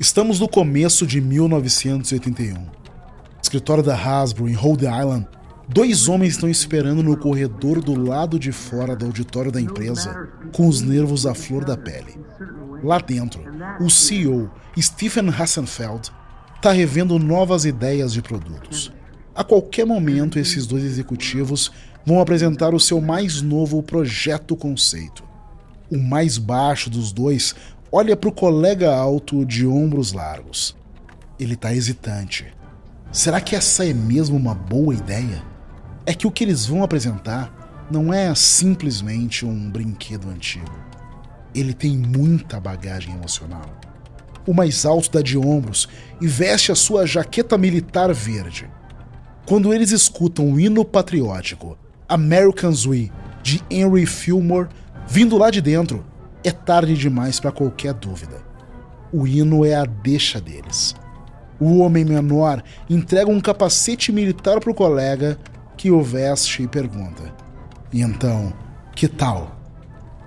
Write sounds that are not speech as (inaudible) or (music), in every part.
Estamos no começo de 1981. Escritório da Hasbro em Rhode Island, dois homens estão esperando no corredor do lado de fora do auditório da empresa, com os nervos à flor da pele. Lá dentro, o CEO, Stephen Hassenfeld, está revendo novas ideias de produtos. A qualquer momento, esses dois executivos vão apresentar o seu mais novo projeto conceito. O mais baixo dos dois olha para o colega alto de ombros largos. Ele está hesitante. Será que essa é mesmo uma boa ideia? É que o que eles vão apresentar não é simplesmente um brinquedo antigo. Ele tem muita bagagem emocional. O mais alto dá de ombros e veste a sua jaqueta militar verde. Quando eles escutam o hino patriótico American's We de Henry Fillmore vindo lá de dentro, é tarde demais para qualquer dúvida. O hino é a deixa deles. O homem menor entrega um capacete militar para o colega, que o veste e pergunta: E então, que tal?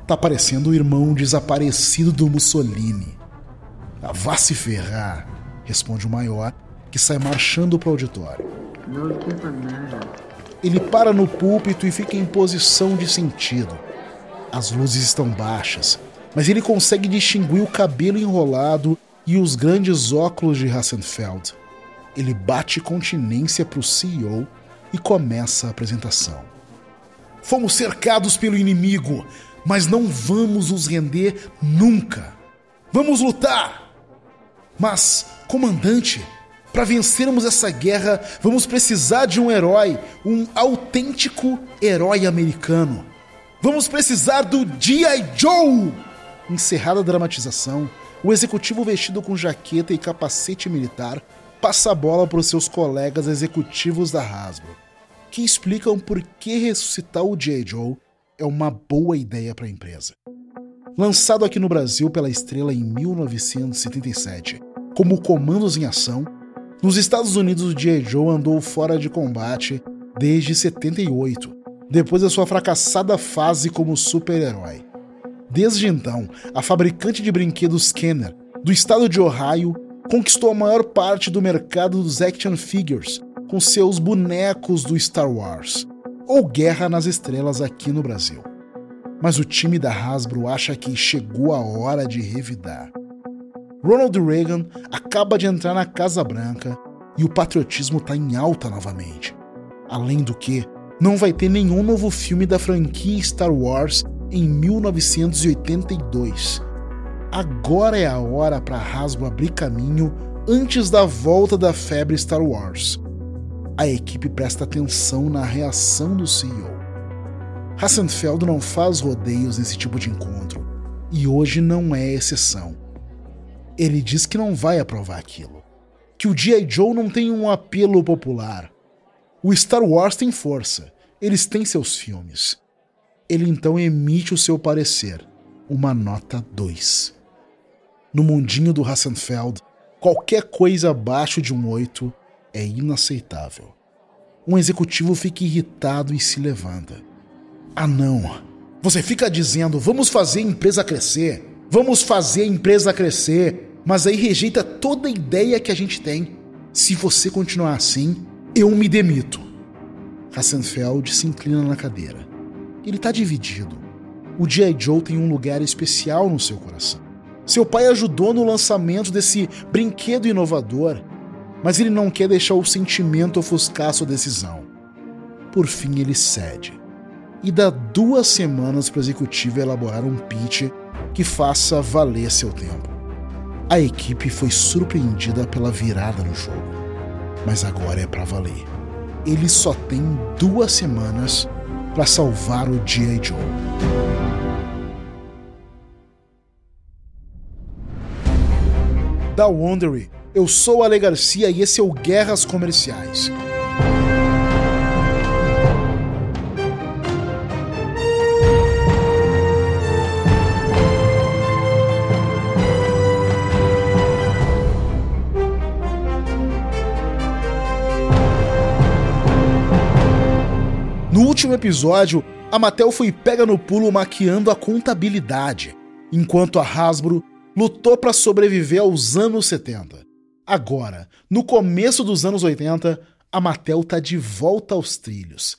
Tá parecendo o irmão desaparecido do Mussolini. Ah, vá se ferrar, responde o maior, que sai marchando para o auditório. Ele para no púlpito e fica em posição de sentido. As luzes estão baixas, mas ele consegue distinguir o cabelo enrolado e os grandes óculos de Hassenfeld. Ele bate continência para o CEO e começa a apresentação. Fomos cercados pelo inimigo, mas não vamos nos render nunca. Vamos lutar! Mas, comandante, para vencermos essa guerra, vamos precisar de um herói, um autêntico herói americano. Vamos precisar do G.I. Joe! Encerrada a dramatização, o executivo vestido com jaqueta e capacete militar passa a bola para os seus colegas executivos da Hasbro, que explicam por que ressuscitar o J. Joe é uma boa ideia para a empresa. Lançado aqui no Brasil pela estrela em 1977 como Comandos em Ação, nos Estados Unidos o J. Joe andou fora de combate desde 78, depois da sua fracassada fase como super-herói. Desde então, a fabricante de brinquedos Kenner, do estado de Ohio, conquistou a maior parte do mercado dos action figures com seus bonecos do Star Wars, ou Guerra nas Estrelas aqui no Brasil. Mas o time da Hasbro acha que chegou a hora de revidar. Ronald Reagan acaba de entrar na Casa Branca e o patriotismo está em alta novamente. Além do que, não vai ter nenhum novo filme da franquia Star Wars em 1982. Agora é a hora para Hasbro abrir caminho antes da volta da febre Star Wars. A equipe presta atenção na reação do CEO. Hassenfeld não faz rodeios nesse tipo de encontro, e hoje não é exceção. Ele diz que não vai aprovar aquilo, que o G.I. Joe não tem um apelo popular. O Star Wars tem força, eles têm seus filmes ele então emite o seu parecer, uma nota 2. No mundinho do Hassenfeld, qualquer coisa abaixo de um 8 é inaceitável. Um executivo fica irritado e se levanta. Ah, não! Você fica dizendo, vamos fazer a empresa crescer, vamos fazer a empresa crescer, mas aí rejeita toda a ideia que a gente tem. Se você continuar assim, eu me demito. Hassenfeld se inclina na cadeira. Ele está dividido. O G.I. Joe tem um lugar especial no seu coração. Seu pai ajudou no lançamento desse brinquedo inovador, mas ele não quer deixar o sentimento ofuscar sua decisão. Por fim, ele cede e dá duas semanas para o executivo elaborar um pitch que faça valer seu tempo. A equipe foi surpreendida pela virada no jogo, mas agora é para valer. Ele só tem duas semanas para salvar o G.I. Joe. Da Wondery, eu sou Ale Garcia e esse é o Guerras Comerciais. Episódio, a Mattel foi pega no pulo maquiando a contabilidade, enquanto a Hasbro lutou para sobreviver aos anos 70. Agora, no começo dos anos 80, a Mattel tá de volta aos trilhos.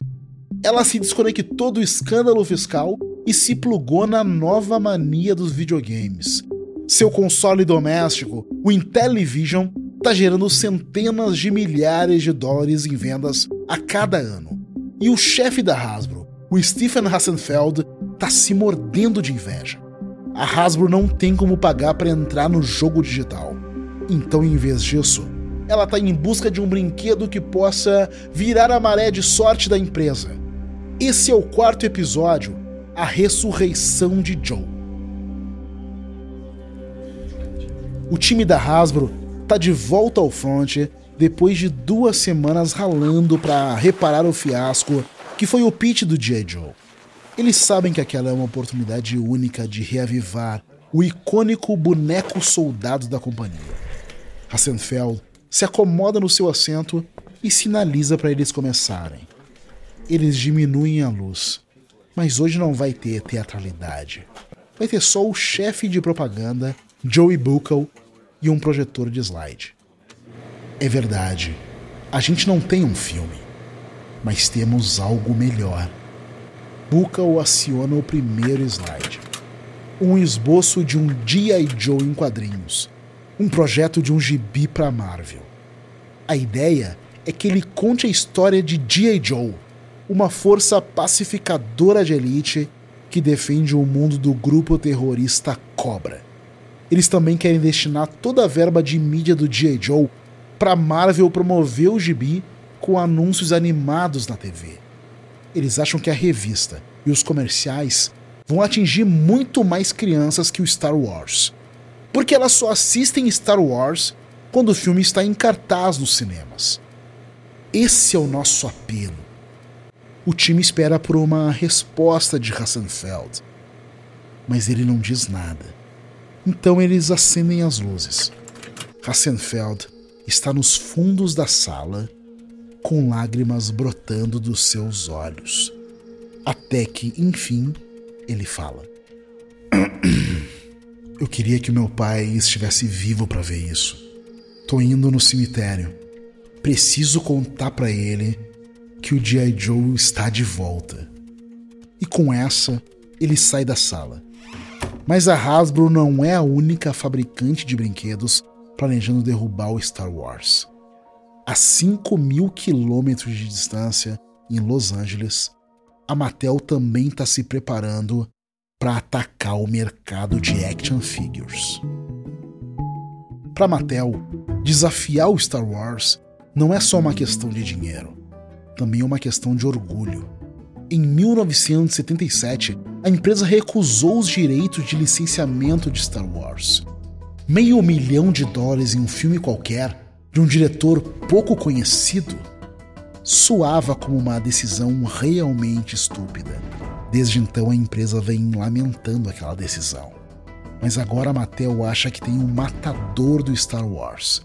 Ela se desconectou do escândalo fiscal e se plugou na nova mania dos videogames. Seu console doméstico, o Intellivision, está gerando centenas de milhares de dólares em vendas a cada ano. E o chefe da Hasbro, o Stephen Hassenfeld, está se mordendo de inveja. A Hasbro não tem como pagar para entrar no jogo digital. Então, em vez disso, ela está em busca de um brinquedo que possa virar a maré de sorte da empresa. Esse é o quarto episódio, A Ressurreição de Joe. O time da Hasbro está de volta ao front depois de duas semanas ralando para reparar o fiasco que foi o pitch do J. Joe. Eles sabem que aquela é uma oportunidade única de reavivar o icônico boneco soldado da companhia. Hassenfeld se acomoda no seu assento e sinaliza para eles começarem. Eles diminuem a luz, mas hoje não vai ter teatralidade. Vai ter só o chefe de propaganda, Joey Buckle, e um projetor de slide. É verdade, a gente não tem um filme, mas temos algo melhor. Buckle aciona o primeiro slide. Um esboço de um G.I. Joe em quadrinhos, um projeto de um gibi para Marvel. A ideia é que ele conte a história de G.I. Joe, uma força pacificadora de elite que defende o mundo do grupo terrorista Cobra. Eles também querem destinar toda a verba de mídia do G.I. Joe para Marvel promover o gibi com anúncios animados na TV. Eles acham que a revista e os comerciais vão atingir muito mais crianças que o Star Wars porque elas só assistem Star Wars quando o filme está em cartaz nos cinemas. Esse é o nosso apelo. O time espera por uma resposta de Hassenfeld, mas ele não diz nada. Então eles acendem as luzes. Hassenfeld está nos fundos da sala, com lágrimas brotando dos seus olhos, até que, enfim, ele fala. (clears throat) Eu queria que meu pai estivesse vivo para ver isso. Tô indo no cemitério. Preciso contar para ele que o G.I. Joe está de volta. E com essa, ele sai da sala. Mas a Hasbro não é a única fabricante de brinquedos planejando derrubar o Star Wars. A 5 mil quilômetros de distância, em Los Angeles, a Mattel também está se preparando para atacar o mercado de action figures. Para Mattel, desafiar o Star Wars não é só uma questão de dinheiro, também é uma questão de orgulho. Em 1977, a empresa recusou os direitos de licenciamento de Star Wars. Meio milhão de dólares em um filme qualquer, de um diretor pouco conhecido, soava como uma decisão realmente estúpida. Desde então a empresa vem lamentando aquela decisão. Mas agora a Mattel acha que tem um matador do Star Wars.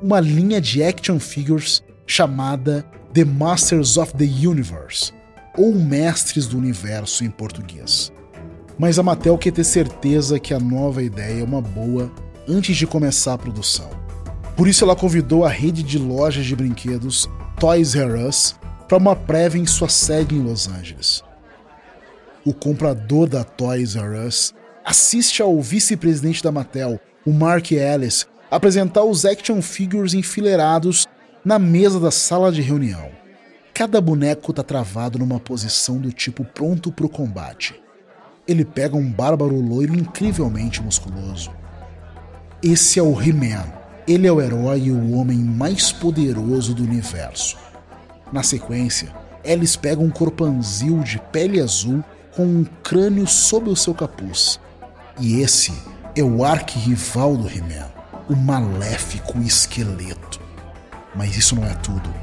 Uma linha de action figures chamada The Masters of the Universe, ou Mestres do Universo em português. Mas a Mattel quer ter certeza que a nova ideia é uma boa antes de começar a produção. Por isso ela convidou a rede de lojas de brinquedos Toys R Us para uma prévia em sua sede em Los Angeles o comprador da Toys R Us, assiste ao vice-presidente da Mattel, o Mark Ellis, apresentar os action figures enfileirados na mesa da sala de reunião. Cada boneco está travado numa posição do tipo pronto para o combate. Ele pega um bárbaro loiro incrivelmente musculoso. Esse é o He-Man. Ele é o herói e o homem mais poderoso do universo. Na sequência, Ellis pega um corpanzil de pele azul com um crânio sob o seu capuz. E esse é o arquirrival do He-Man, o maléfico esqueleto. Mas isso não é tudo.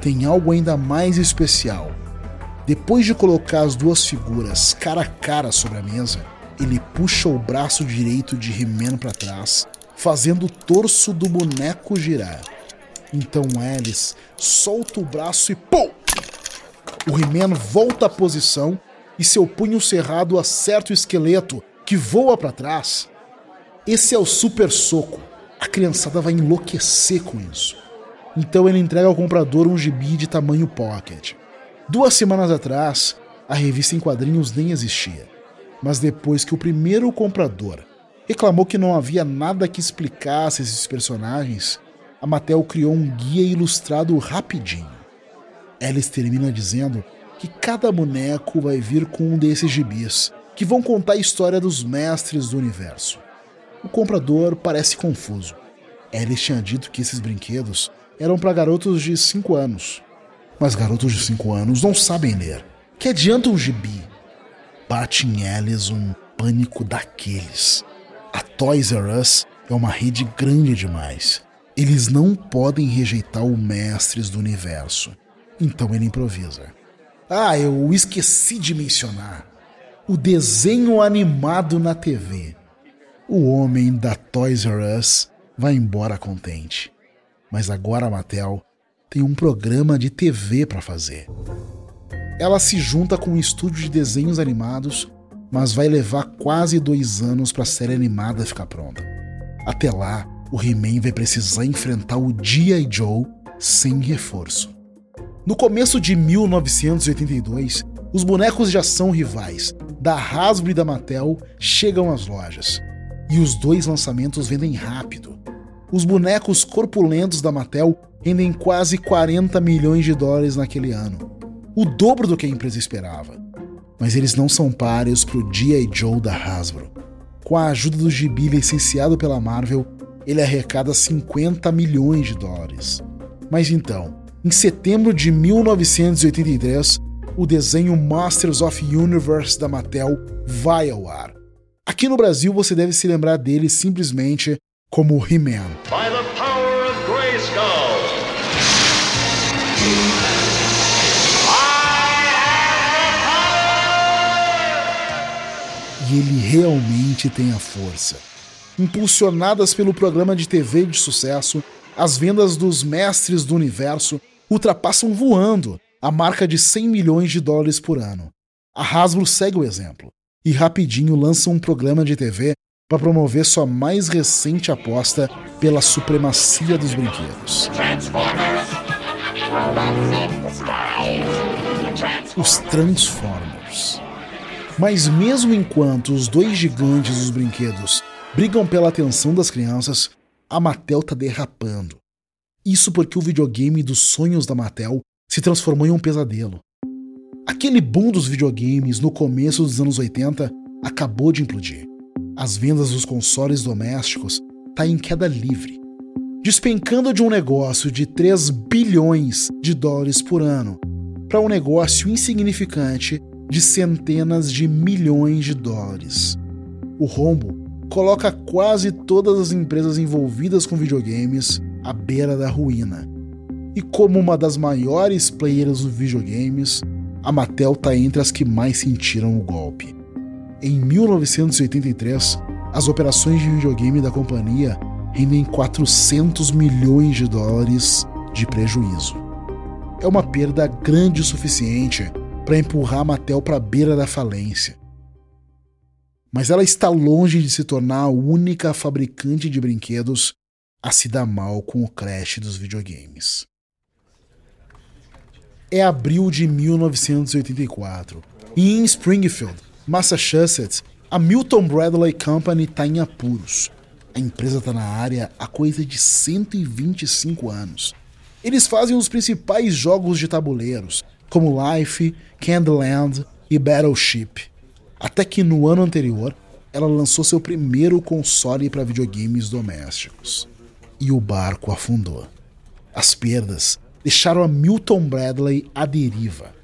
Tem algo ainda mais especial. Depois de colocar as duas figuras cara a cara sobre a mesa, ele puxa o braço direito de He-Man para trás, fazendo o torso do boneco girar. Então Alice solta o braço e pum! O He-Man volta à posição e seu punho cerrado acerta o esqueleto, que voa para trás. Esse é o super soco. A criançada vai enlouquecer com isso. Então ele entrega ao comprador um gibi de tamanho pocket. Duas semanas atrás, a revista em quadrinhos nem existia. Mas depois que o primeiro comprador reclamou que não havia nada que explicasse esses personagens, a Mattel criou um guia ilustrado rapidinho. Alice termina dizendo que cada boneco vai vir com um desses gibis, que vão contar a história dos mestres do universo. O comprador parece confuso. Alice tinha dito que esses brinquedos eram para garotos de 5 anos. Mas garotos de 5 anos não sabem ler. Que adianta um gibi? Bate em Alice um pânico daqueles. A Toys R Us é uma rede grande demais. Eles não podem rejeitar o Mestres do Universo. Então ele improvisa. Ah, eu esqueci de mencionar. O desenho animado na TV. O homem da Toys R Us vai embora contente. Mas agora a Mattel tem um programa de TV para fazer. Ela se junta com um estúdio de desenhos animados, mas vai levar quase dois anos para a série animada ficar pronta. Até lá, o He-Man vai precisar enfrentar o G.I. Joe sem reforço. No começo de 1982, os bonecos de ação rivais da Hasbro e da Mattel chegam às lojas. E os dois lançamentos vendem rápido. Os bonecos corpulentos da Mattel rendem quase 40 milhões de dólares naquele ano, o dobro do que a empresa esperava. Mas eles não são páreos para o G.I. Joe da Hasbro. Com a ajuda do gibi licenciado pela Marvel, ele arrecada 50 milhões de dólares. Mas então, em setembro de 1983, o desenho Masters of Universe da Mattel vai ao ar. Aqui no Brasil você deve se lembrar dele simplesmente como He-Man. E ele realmente tem a força. Impulsionadas pelo programa de TV de sucesso, as vendas dos Mestres do Universo ultrapassam voando a marca de 100 milhões de dólares por ano. A Hasbro segue o exemplo e rapidinho lança um programa de TV para promover sua mais recente aposta pela supremacia dos brinquedos. Os Transformers. Mas mesmo enquanto os dois gigantes dos brinquedos brigam pela atenção das crianças, a Mattel tá derrapando. Isso porque o videogame dos sonhos da Mattel se transformou em um pesadelo. Aquele boom dos videogames no começo dos anos 80 acabou de implodir. As vendas dos consoles domésticos tá em queda livre, despencando de um negócio de 3 bilhões de dólares por ano para um negócio insignificante de centenas de milhões de dólares. O rombo coloca quase todas as empresas envolvidas com videogames à beira da ruína. E como uma das maiores players dos videogames, a Mattel está entre as que mais sentiram o golpe. Em 1983, as operações de videogame da companhia rendem 400 milhões de dólares de prejuízo. É uma perda grande o suficiente para empurrar a Mattel para a beira da falência. Mas ela está longe de se tornar a única fabricante de brinquedos a se dar mal com o crash dos videogames. É abril de 1984 e em Springfield, Massachusetts, a Milton Bradley Company está em apuros. A empresa está na área há coisa de 125 anos. Eles fazem os principais jogos de tabuleiros, como Life, Candyland e Battleship. Até que no ano anterior, ela lançou seu primeiro console para videogames domésticos e o barco afundou. As perdas deixaram a Milton Bradley à deriva.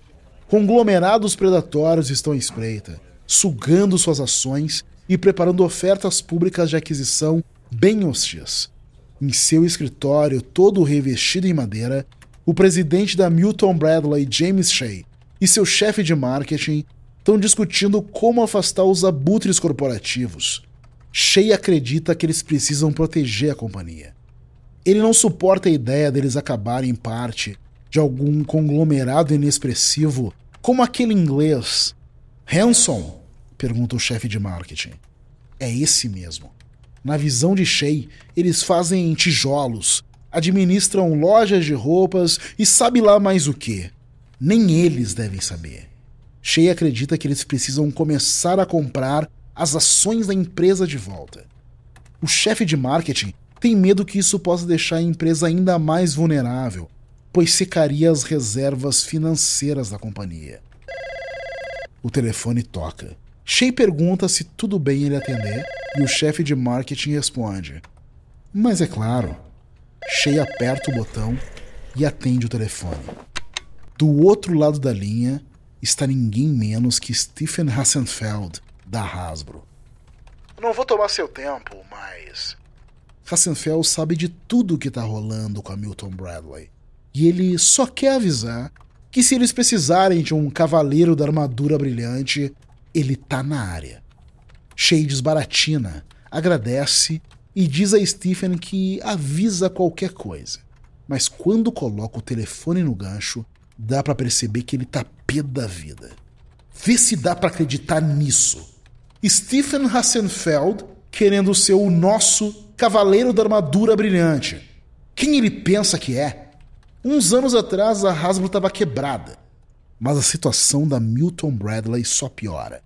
Conglomerados predatórios estão à espreita, sugando suas ações e preparando ofertas públicas de aquisição bem hostis. Em seu escritório, todo revestido em madeira, o presidente da Milton Bradley, James Shea, e seu chefe de marketing estão discutindo como afastar os abutres corporativos. Shea acredita que eles precisam proteger a companhia. Ele não suporta a ideia deles acabarem parte de algum conglomerado inexpressivo como aquele inglês. Hanson? pergunta o chefe de marketing. É esse mesmo. Na visão de Shea, eles fazem tijolos, administram lojas de roupas e sabe lá mais o que. Nem eles devem saber. Shea acredita que eles precisam começar a comprar as ações da empresa de volta. O chefe de marketing tem medo que isso possa deixar a empresa ainda mais vulnerável, pois secaria as reservas financeiras da companhia. O telefone toca. Shea pergunta se tudo bem ele atender e o chefe de marketing responde: Mas é claro. Shea aperta o botão e atende o telefone. Do outro lado da linha está ninguém menos que Stephen Hassenfeld, da Hasbro. Não vou tomar seu tempo, mas. Hassenfeld sabe de tudo o que está rolando com a Milton Bradley. E ele só quer avisar que se eles precisarem de um cavaleiro da armadura brilhante, ele tá na área. Shades baratina, agradece e diz a Stephen que avisa qualquer coisa. Mas quando coloca o telefone no gancho, dá para perceber que ele tá pé da vida. Vê se dá para acreditar nisso. Stephen Hassenfeld querendo ser o nosso cavaleiro da armadura brilhante. Quem ele pensa que é? Uns anos atrás a Hasbro estava quebrada, mas a situação da Milton Bradley só piora.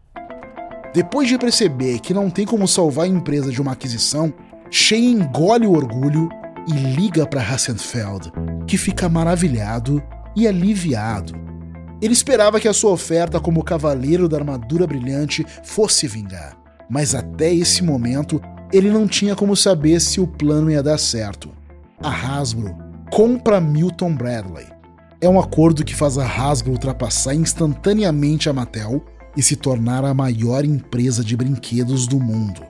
Depois de perceber que não tem como salvar a empresa de uma aquisição, Shea engole o orgulho e liga para Hassenfeld, que fica maravilhado e aliviado. Ele esperava que a sua oferta como cavaleiro da armadura brilhante fosse vingar, mas até esse momento ele não tinha como saber se o plano ia dar certo. A Hasbro compra Milton Bradley. É um acordo que faz a Hasbro ultrapassar instantaneamente a Mattel e se tornar a maior empresa de brinquedos do mundo.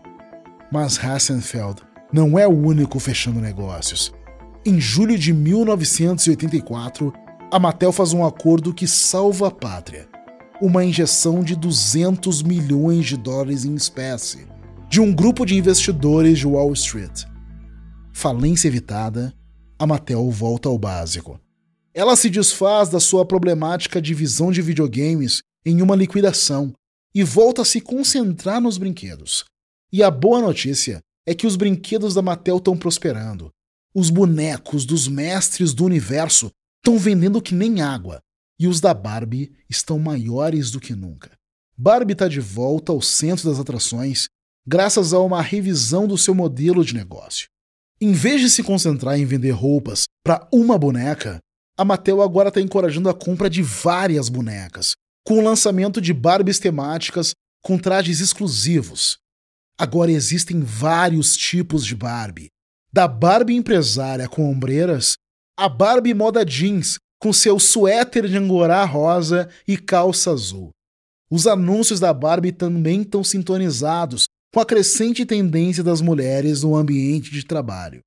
Mas Hassenfeld não é o único fechando negócios. Em julho de 1984, a Mattel faz um acordo que salva a pátria. Uma injeção de 200 milhões de dólares em espécie de um grupo de investidores de Wall Street. Falência evitada, a Mattel volta ao básico. Ela se desfaz da sua problemática divisão de videogames em uma liquidação e volta a se concentrar nos brinquedos. E a boa notícia é que os brinquedos da Mattel estão prosperando. Os bonecos dos mestres do universo estão vendendo que nem água, e os da Barbie estão maiores do que nunca. Barbie está de volta ao centro das atrações graças a uma revisão do seu modelo de negócio. Em vez de se concentrar em vender roupas para uma boneca, a Mattel agora está encorajando a compra de várias bonecas, com o lançamento de Barbies temáticas com trajes exclusivos. Agora existem vários tipos de Barbie. Da Barbie empresária com ombreiras, a Barbie moda jeans com seu suéter de angorá rosa e calça azul. Os anúncios da Barbie também estão sintonizados com a crescente tendência das mulheres no ambiente de trabalho.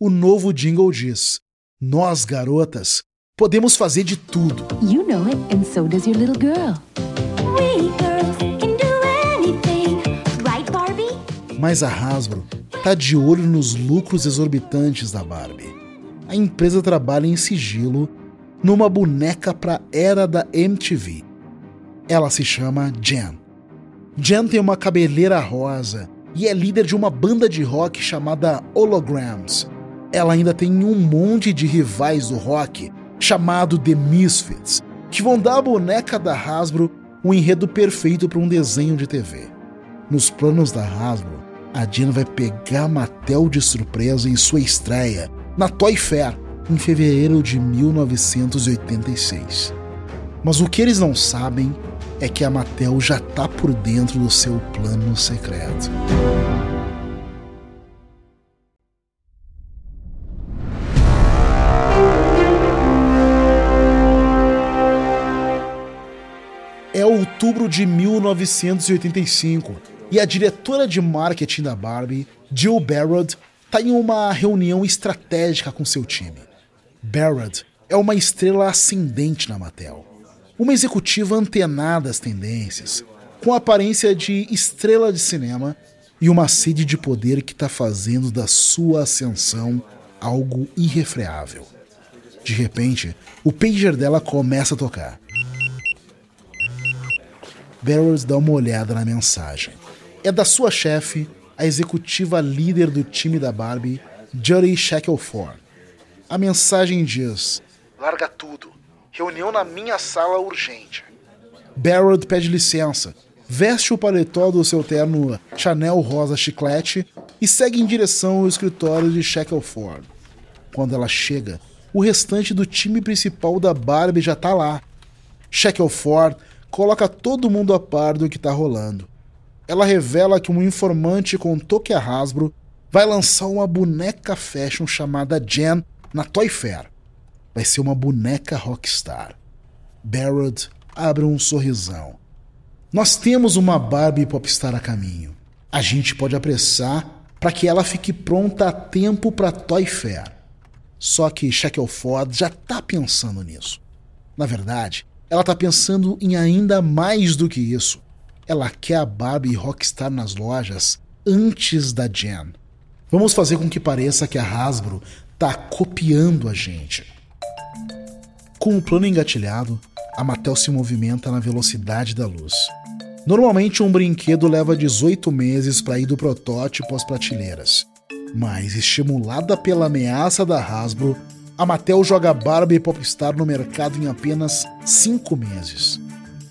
O novo jingle diz: Nós, garotas, podemos fazer de tudo. You know it, and so does your little girl. We girls Mas a Hasbro tá de olho nos lucros exorbitantes da Barbie. A empresa trabalha em sigilo numa boneca para era da MTV. Ela se chama Jen Jen tem uma cabeleira rosa e é líder de uma banda de rock chamada Holograms. Ela ainda tem um monte de rivais do rock, chamado The Misfits, que vão dar à boneca da Hasbro um enredo perfeito para um desenho de TV. Nos planos da Hasbro, a Jen vai pegar Mattel de surpresa em sua estreia, na Toy Fair, em fevereiro de 1986. Mas o que eles não sabem é que a Mattel já tá por dentro do seu plano secreto. É outubro de 1985 e a diretora de marketing da Barbie, Jill Barrett, está em uma reunião estratégica com seu time. Barrett é uma estrela ascendente na Mattel uma executiva antenada às tendências, com aparência de estrela de cinema e uma sede de poder que está fazendo da sua ascensão algo irrefreável. De repente, o pager dela começa a tocar. Barrows dá uma olhada na mensagem. É da sua chefe, a executiva líder do time da Barbie, Judy Shackelford. A mensagem diz: Larga tudo. Reunião na minha sala urgente. Barrett pede licença, veste o paletó do seu terno Chanel rosa chiclete e segue em direção ao escritório de Shackelford. Quando ela chega, o restante do time principal da Barbie já tá lá. Shackelford coloca todo mundo a par do que tá rolando. Ela revela que um informante contou que a Hasbro vai lançar uma boneca fashion chamada Jen na Toy Fair. Vai ser uma boneca rockstar. Barrett abre um sorrisão. Nós temos uma Barbie popstar a caminho. A gente pode apressar para que ela fique pronta a tempo para Toy Fair. Só que Shackelford já está pensando nisso. Na verdade, ela está pensando em ainda mais do que isso. Ela quer a Barbie Rockstar nas lojas antes da Jen. Vamos fazer com que pareça que a Hasbro está copiando a gente. Com o plano engatilhado, a Mattel se movimenta na velocidade da luz. Normalmente um brinquedo leva 18 meses para ir do protótipo às prateleiras. Mas, estimulada pela ameaça da Hasbro, a Mattel joga Barbie Popstar no mercado em apenas 5 meses.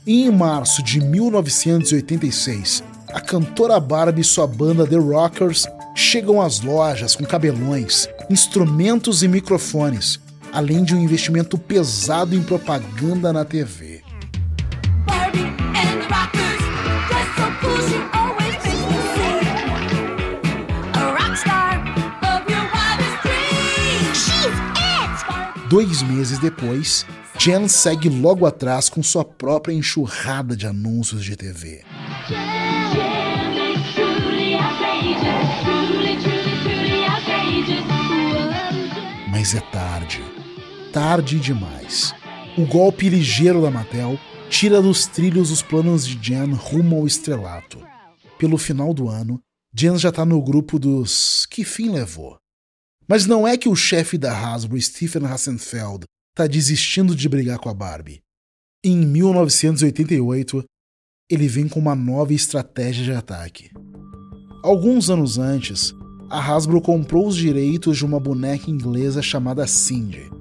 E em março de 1986, a cantora Barbie e sua banda The Rockers chegam às lojas com cabelões, instrumentos e microfones, além de um investimento pesado em propaganda na TV. Dois meses depois, Jen segue logo atrás com sua própria enxurrada de anúncios de TV. Mas é tarde. Tarde demais. O golpe ligeiro da Mattel tira dos trilhos os planos de Jen rumo ao estrelato. Pelo final do ano, Jen já está no grupo dos que fim levou. Mas não é que o chefe da Hasbro, Stephen Hassenfeld, está desistindo de brigar com a Barbie. Em 1988, ele vem com uma nova estratégia de ataque. Alguns anos antes, a Hasbro comprou os direitos de uma boneca inglesa chamada Cindy.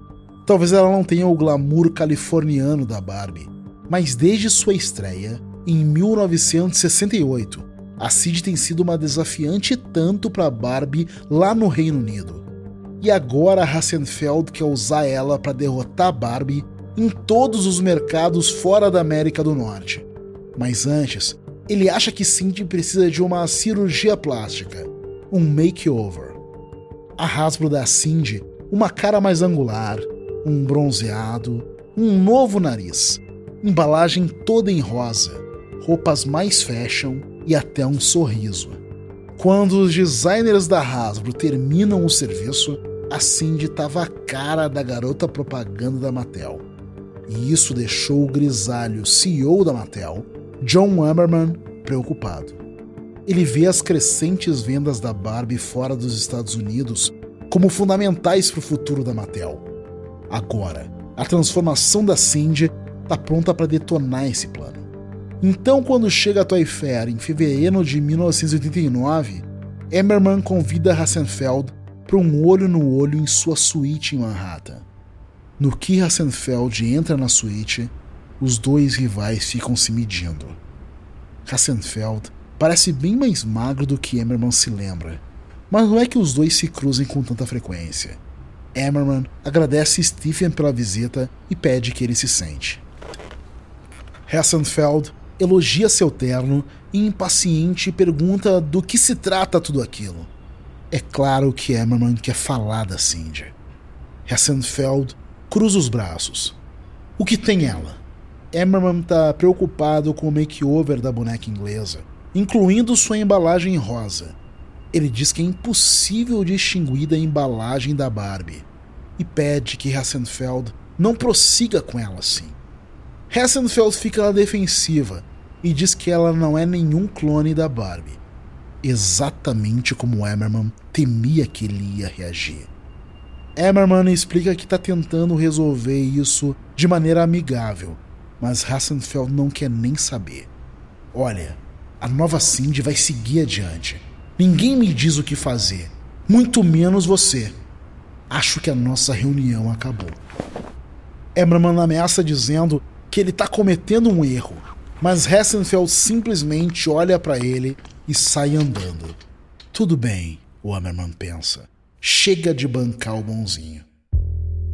Talvez ela não tenha o glamour californiano da Barbie, mas desde sua estreia, em 1968, a Cindy tem sido uma desafiante tanto para a Barbie lá no Reino Unido e agora Hassenfeld quer usar ela para derrotar Barbie em todos os mercados fora da América do Norte. Mas antes, ele acha que Cindy precisa de uma cirurgia plástica, um makeover. A Hasbro dá a Cindy uma cara mais angular, um bronzeado, um novo nariz, embalagem toda em rosa, roupas mais fashion e até um sorriso. Quando os designers da Hasbro terminam o serviço, a Cindy estava a cara da garota propaganda da Mattel. E isso deixou o grisalho CEO da Mattel, John Ammerman, preocupado. Ele vê as crescentes vendas da Barbie fora dos Estados Unidos como fundamentais para o futuro da Mattel. Agora, a transformação da Cindy está pronta para detonar esse plano. Então, quando chega a Toy Fair em fevereiro de 1989, Emmerman convida Hassenfeld para um olho no olho em sua suíte em Manhattan. No que Hassenfeld entra na suíte, os dois rivais ficam se medindo. Hassenfeld parece bem mais magro do que Emmerman se lembra, mas não é que os dois se cruzem com tanta frequência. Emmerman agradece Stephen pela visita e pede que ele se sente. Hassenfeld elogia seu terno e, impaciente, pergunta do que se trata tudo aquilo. É claro que Emmerman quer falar da Cindy. Hassenfeld cruza os braços. O que tem ela? Emmerman está preocupado com o makeover da boneca inglesa, incluindo sua embalagem rosa. Ele diz que é impossível distinguir da embalagem da Barbie e pede que Hassenfeld não prossiga com ela assim. Hassenfeld fica na defensiva e diz que ela não é nenhum clone da Barbie. Exatamente como Emmerman temia que ele ia reagir. Emmerman explica que está tentando resolver isso de maneira amigável, mas Hassenfeld não quer nem saber. Olha, a nova Cindy vai seguir adiante. Ninguém me diz o que fazer, muito menos você. Acho que a nossa reunião acabou. Eberman ameaça dizendo que ele está cometendo um erro, mas Hessenfeld simplesmente olha para ele e sai andando. Tudo bem, o Hammerman pensa. Chega de bancar o bonzinho.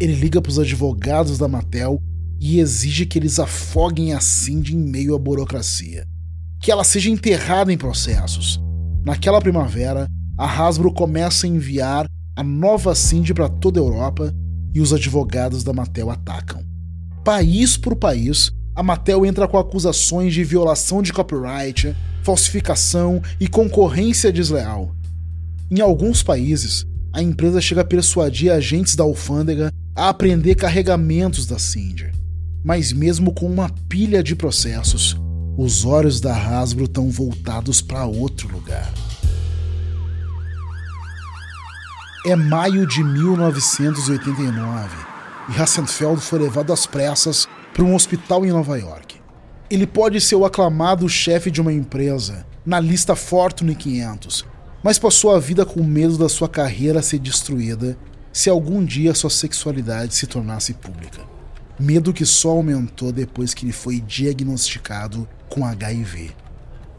Ele liga para os advogados da Mattel e exige que eles afoguem a Cindy em meio à burocracia. Que ela seja enterrada em processos. Naquela primavera, a Hasbro começa a enviar a nova Cindy para toda a Europa e os advogados da Mattel atacam. País por país, a Mattel entra com acusações de violação de copyright, falsificação e concorrência desleal. Em alguns países, a empresa chega a persuadir agentes da alfândega a apreender carregamentos da Cinder. Mas mesmo com uma pilha de processos, os olhos da Hasbro estão voltados para outro lugar. É maio de 1989 e Hassenfeld foi levado às pressas para um hospital em Nova York. Ele pode ser o aclamado chefe de uma empresa na lista Fortune 500, mas passou a vida com medo da sua carreira ser destruída se algum dia sua sexualidade se tornasse pública. Medo que só aumentou depois que ele foi diagnosticado com HIV.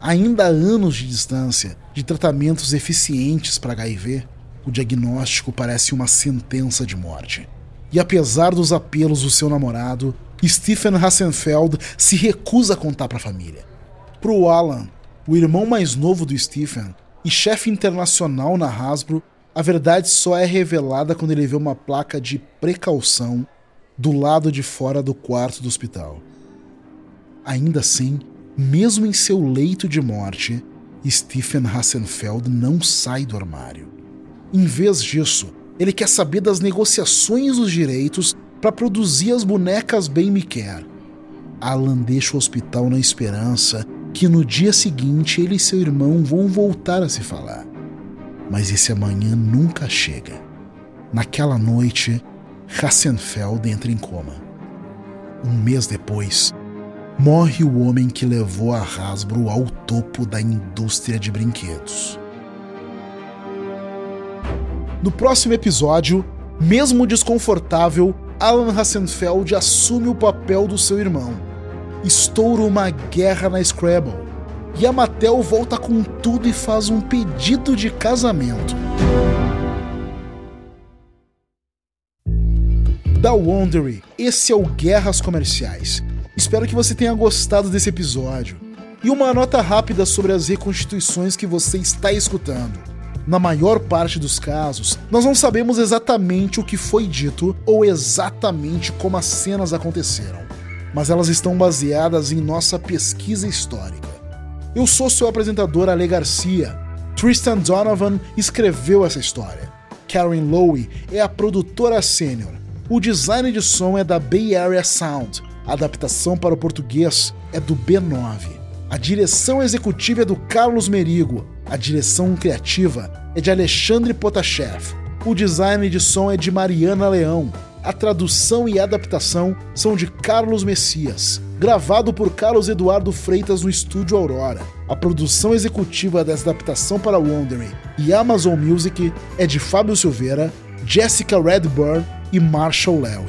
Ainda há anos de distância de tratamentos eficientes para HIV, o diagnóstico parece uma sentença de morte. E apesar dos apelos do seu namorado, Stephen Hassenfeld se recusa a contar para a família. Para o Alan, o irmão mais novo do Stephen e chefe internacional na Hasbro, a verdade só é revelada quando ele vê uma placa de precaução do lado de fora do quarto do hospital. Ainda assim, mesmo em seu leito de morte, Stephen Hassenfeld não sai do armário. Em vez disso, ele quer saber das negociações dos direitos para produzir as bonecas Bem Me Quer. Alan deixa o hospital na esperança que no dia seguinte ele e seu irmão vão voltar a se falar mas esse amanhã nunca chega. Naquela noite, Hassenfeld entra em coma. Um mês depois, morre o homem que levou a Hasbro ao topo da indústria de brinquedos. No próximo episódio, mesmo desconfortável, Alan Hassenfeld assume o papel do seu irmão. Estoura uma guerra na Scrabble e a Mattel volta com tudo e faz um pedido de casamento. Da Wondery, esse é o Guerras Comerciais. Espero que você tenha gostado desse episódio. E uma nota rápida sobre as reconstituições que você está escutando. Na maior parte dos casos, nós não sabemos exatamente o que foi dito ou exatamente como as cenas aconteceram, mas elas estão baseadas em nossa pesquisa histórica. Eu sou seu apresentador Ale Garcia. Tristan Donovan escreveu essa história. Karen Lowe é a produtora sênior. O design de som é da Bay Area Sound. A adaptação para o português é do B9. A direção executiva é do Carlos Merigo. A direção criativa é de Alexandre Potashev. O design de som é de Mariana Leão. A tradução e adaptação são de Carlos Messias gravado por Carlos Eduardo Freitas no estúdio Aurora. A produção executiva dessa adaptação para Wondering e Amazon Music é de Fábio Silveira, Jessica Redburn e Marshall Lewy.